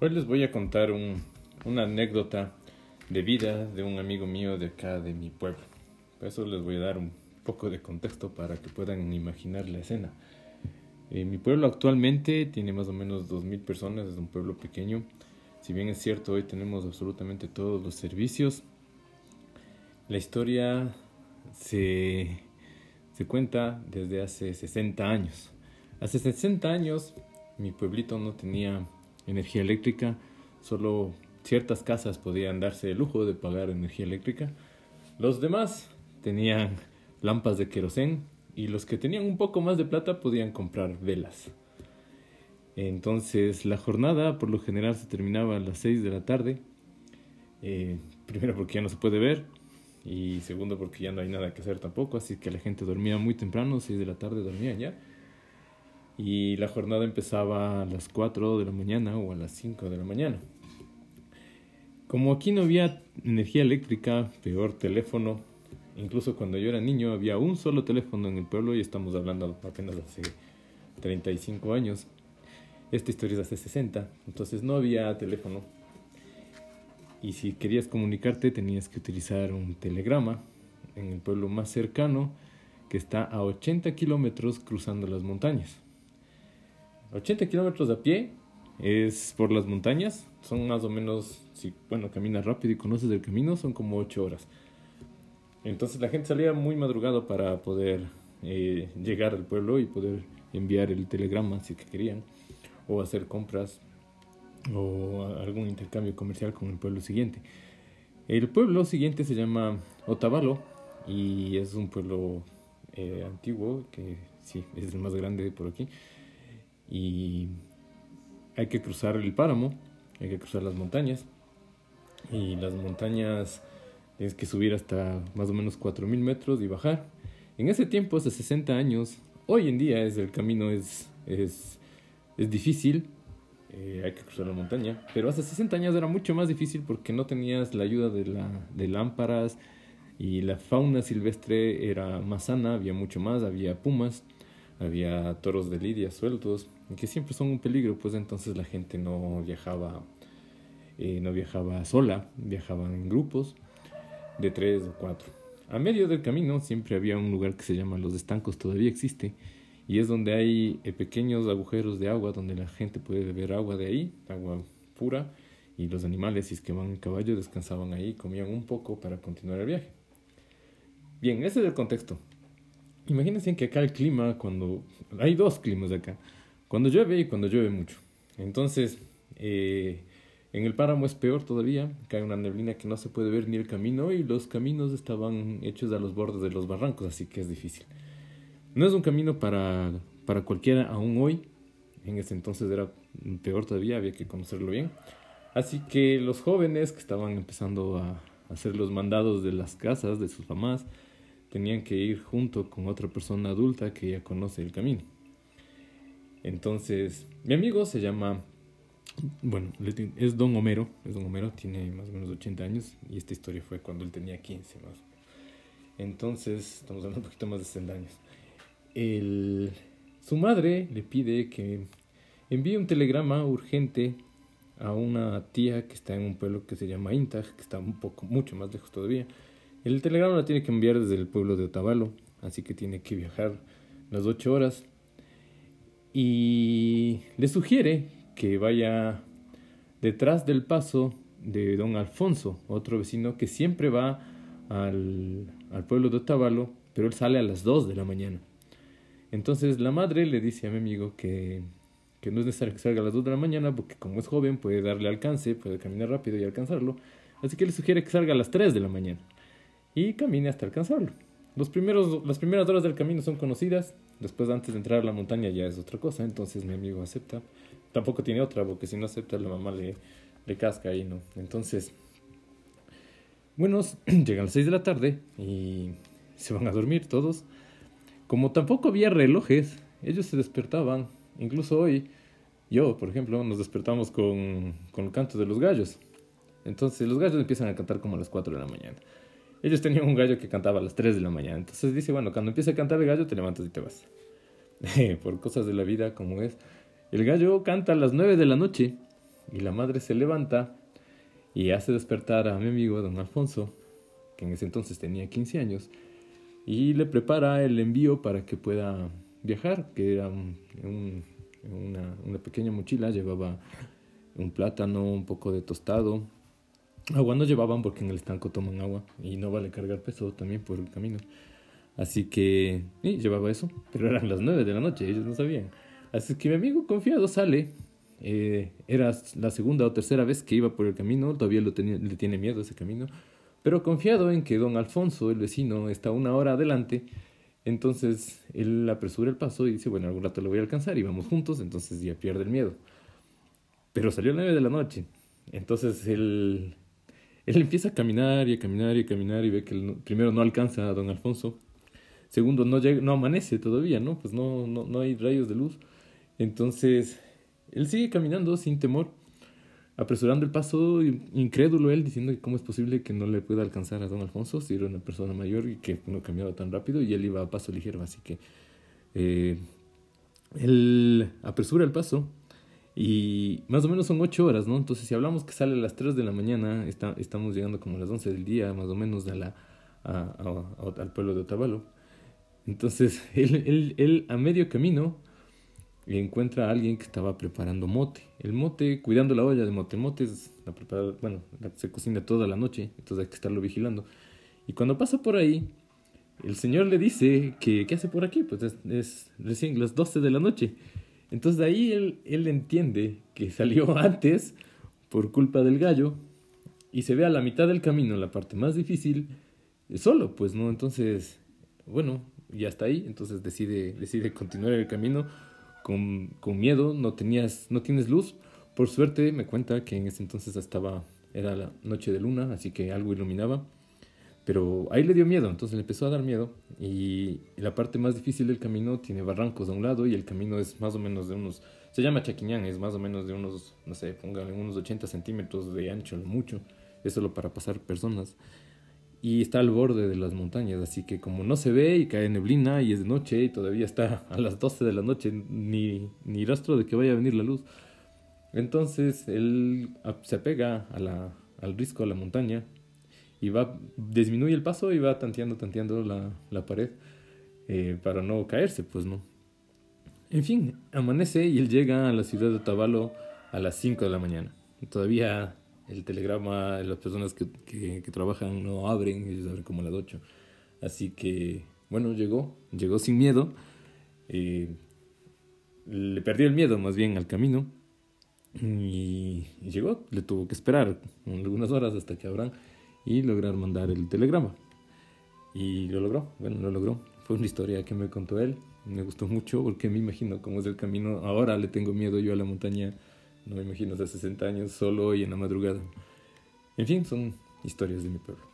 Hoy les voy a contar un, una anécdota de vida de un amigo mío de acá de mi pueblo. Por eso les voy a dar un poco de contexto para que puedan imaginar la escena. Eh, mi pueblo actualmente tiene más o menos 2.000 personas, es un pueblo pequeño. Si bien es cierto, hoy tenemos absolutamente todos los servicios. La historia se, se cuenta desde hace 60 años. Hace 60 años mi pueblito no tenía energía eléctrica, solo ciertas casas podían darse el lujo de pagar energía eléctrica. Los demás tenían lámparas de querosén y los que tenían un poco más de plata podían comprar velas. Entonces la jornada por lo general se terminaba a las 6 de la tarde. Eh, primero porque ya no se puede ver y segundo porque ya no hay nada que hacer tampoco, así que la gente dormía muy temprano, 6 de la tarde dormían ya y la jornada empezaba a las 4 de la mañana o a las 5 de la mañana. Como aquí no había energía eléctrica, peor teléfono, incluso cuando yo era niño había un solo teléfono en el pueblo y estamos hablando apenas hace 35 años. Esta historia es hace 60, entonces no había teléfono. Y si querías comunicarte tenías que utilizar un telegrama en el pueblo más cercano que está a 80 kilómetros cruzando las montañas. 80 kilómetros a pie es por las montañas. Son más o menos, si bueno, caminas rápido y conoces el camino, son como 8 horas. Entonces la gente salía muy madrugado para poder eh, llegar al pueblo y poder enviar el telegrama si que querían, o hacer compras o algún intercambio comercial con el pueblo siguiente. El pueblo siguiente se llama Otavalo y es un pueblo eh, antiguo que sí, es el más grande por aquí y hay que cruzar el páramo, hay que cruzar las montañas. Y las montañas tienes que subir hasta más o menos 4.000 metros y bajar. En ese tiempo, hace 60 años, hoy en día es, el camino es, es, es difícil, eh, hay que cruzar la montaña, pero hace 60 años era mucho más difícil porque no tenías la ayuda de, la, de lámparas y la fauna silvestre era más sana, había mucho más, había pumas, había toros de lidia sueltos, que siempre son un peligro, pues entonces la gente no viajaba, eh, no viajaba sola, viajaban en grupos de tres o cuatro. A medio del camino siempre había un lugar que se llama Los Estancos, todavía existe, y es donde hay eh, pequeños agujeros de agua donde la gente puede beber agua de ahí, agua pura, y los animales, si es que van en caballo, descansaban ahí, comían un poco para continuar el viaje. Bien, ese es el contexto. Imagínense que acá el clima, cuando... Hay dos climas acá. Cuando llueve y cuando llueve mucho. Entonces, eh, en el páramo es peor todavía. Cae una neblina que no se puede ver ni el camino y los caminos estaban hechos a los bordes de los barrancos, así que es difícil. No es un camino para, para cualquiera aún hoy. En ese entonces era peor todavía, había que conocerlo bien. Así que los jóvenes que estaban empezando a hacer los mandados de las casas de sus mamás, tenían que ir junto con otra persona adulta que ya conoce el camino. Entonces, mi amigo se llama, bueno, es Don Homero, es Don Homero, tiene más o menos 80 años y esta historia fue cuando él tenía 15 más. Entonces, estamos hablando un poquito más de 60 años. El, su madre le pide que envíe un telegrama urgente a una tía que está en un pueblo que se llama Intag, que está un poco, mucho más lejos todavía, el telegrama lo tiene que enviar desde el pueblo de Otavalo, así que tiene que viajar las ocho horas. Y le sugiere que vaya detrás del paso de don Alfonso, otro vecino que siempre va al, al pueblo de Otavalo, pero él sale a las dos de la mañana. Entonces la madre le dice a mi amigo que, que no es necesario que salga a las dos de la mañana porque como es joven puede darle alcance, puede caminar rápido y alcanzarlo. Así que le sugiere que salga a las tres de la mañana y camine hasta alcanzarlo. Los primeros, las primeras horas del camino son conocidas, después antes de entrar a la montaña ya es otra cosa, entonces mi amigo acepta. Tampoco tiene otra, porque si no acepta la mamá le, le casca ahí, ¿no? Entonces, bueno, llegan las 6 de la tarde y se van a dormir todos. Como tampoco había relojes, ellos se despertaban, incluso hoy, yo, por ejemplo, nos despertamos con, con el canto de los gallos. Entonces los gallos empiezan a cantar como a las 4 de la mañana. Ellos tenían un gallo que cantaba a las 3 de la mañana. Entonces dice, bueno, cuando empieza a cantar el gallo, te levantas y te vas. Por cosas de la vida como es. El gallo canta a las 9 de la noche y la madre se levanta y hace despertar a mi amigo don Alfonso, que en ese entonces tenía 15 años, y le prepara el envío para que pueda viajar, que era una, una pequeña mochila, llevaba un plátano, un poco de tostado, Agua no llevaban porque en el estanco toman agua y no vale cargar peso también por el camino. Así que sí, llevaba eso, pero eran las nueve de la noche, ellos no sabían. Así que mi amigo confiado sale. Eh, era la segunda o tercera vez que iba por el camino, todavía lo tenía, le tiene miedo ese camino, pero confiado en que don Alfonso, el vecino, está una hora adelante. Entonces él apresura el paso y dice, bueno, algún rato lo voy a alcanzar y vamos juntos, entonces ya pierde el miedo. Pero salió a las nueve de la noche. Entonces él él empieza a caminar y a caminar y a caminar y ve que primero no alcanza a don Alfonso. Segundo, no, llega, no amanece todavía, ¿no? Pues no, no, no hay rayos de luz. Entonces, él sigue caminando sin temor, apresurando el paso, incrédulo él, diciendo que cómo es posible que no le pueda alcanzar a don Alfonso si era una persona mayor y que no cambiaba tan rápido y él iba a paso ligero. Así que eh, él apresura el paso y más o menos son ocho horas, ¿no? Entonces, si hablamos que sale a las 3 de la mañana, está, estamos llegando como a las 11 del día, más o menos, a la, al pueblo de Otavalo. Entonces, él, él, él a medio camino encuentra a alguien que estaba preparando mote. El mote, cuidando la olla de mote. El mote es la prepara, bueno, se cocina toda la noche, entonces hay que estarlo vigilando. Y cuando pasa por ahí, el señor le dice que, ¿qué hace por aquí? Pues es, es recién las 12 de la noche. Entonces de ahí él, él entiende que salió antes por culpa del gallo y se ve a la mitad del camino, la parte más difícil, solo, pues, ¿no? Entonces, bueno, ya está ahí, entonces decide, decide continuar el camino con, con miedo, no, tenías, no tienes luz. Por suerte me cuenta que en ese entonces estaba, era la noche de luna, así que algo iluminaba. Pero ahí le dio miedo, entonces le empezó a dar miedo. Y la parte más difícil del camino tiene barrancos a un lado y el camino es más o menos de unos. Se llama Chaquiñán, es más o menos de unos, no sé, póngale unos 80 centímetros de ancho, mucho. Es solo para pasar personas. Y está al borde de las montañas, así que como no se ve y cae neblina y es de noche y todavía está a las 12 de la noche, ni, ni rastro de que vaya a venir la luz. Entonces él se apega al risco, a la montaña, y va, disminuye el paso y va tanteando, tanteando la, la pared eh, para no caerse, pues no. En fin, amanece y él llega a la ciudad de Tabalo a las 5 de la mañana. Todavía el telegrama, las personas que, que, trabajan no abren, ellos abren como a las 8. Así que, bueno, llegó, llegó sin miedo. Eh, le perdió el miedo más bien al camino. Y, llegó, le tuvo que esperar algunas horas hasta que abran y lograr mandar el telegrama. Y lo logró, bueno, lo logró. Fue una historia que me contó él, me gustó mucho porque me imagino cómo es el camino. Ahora le tengo miedo yo a la montaña, no me imagino hace 60 años solo y en la madrugada. En fin, son historias de mi pueblo.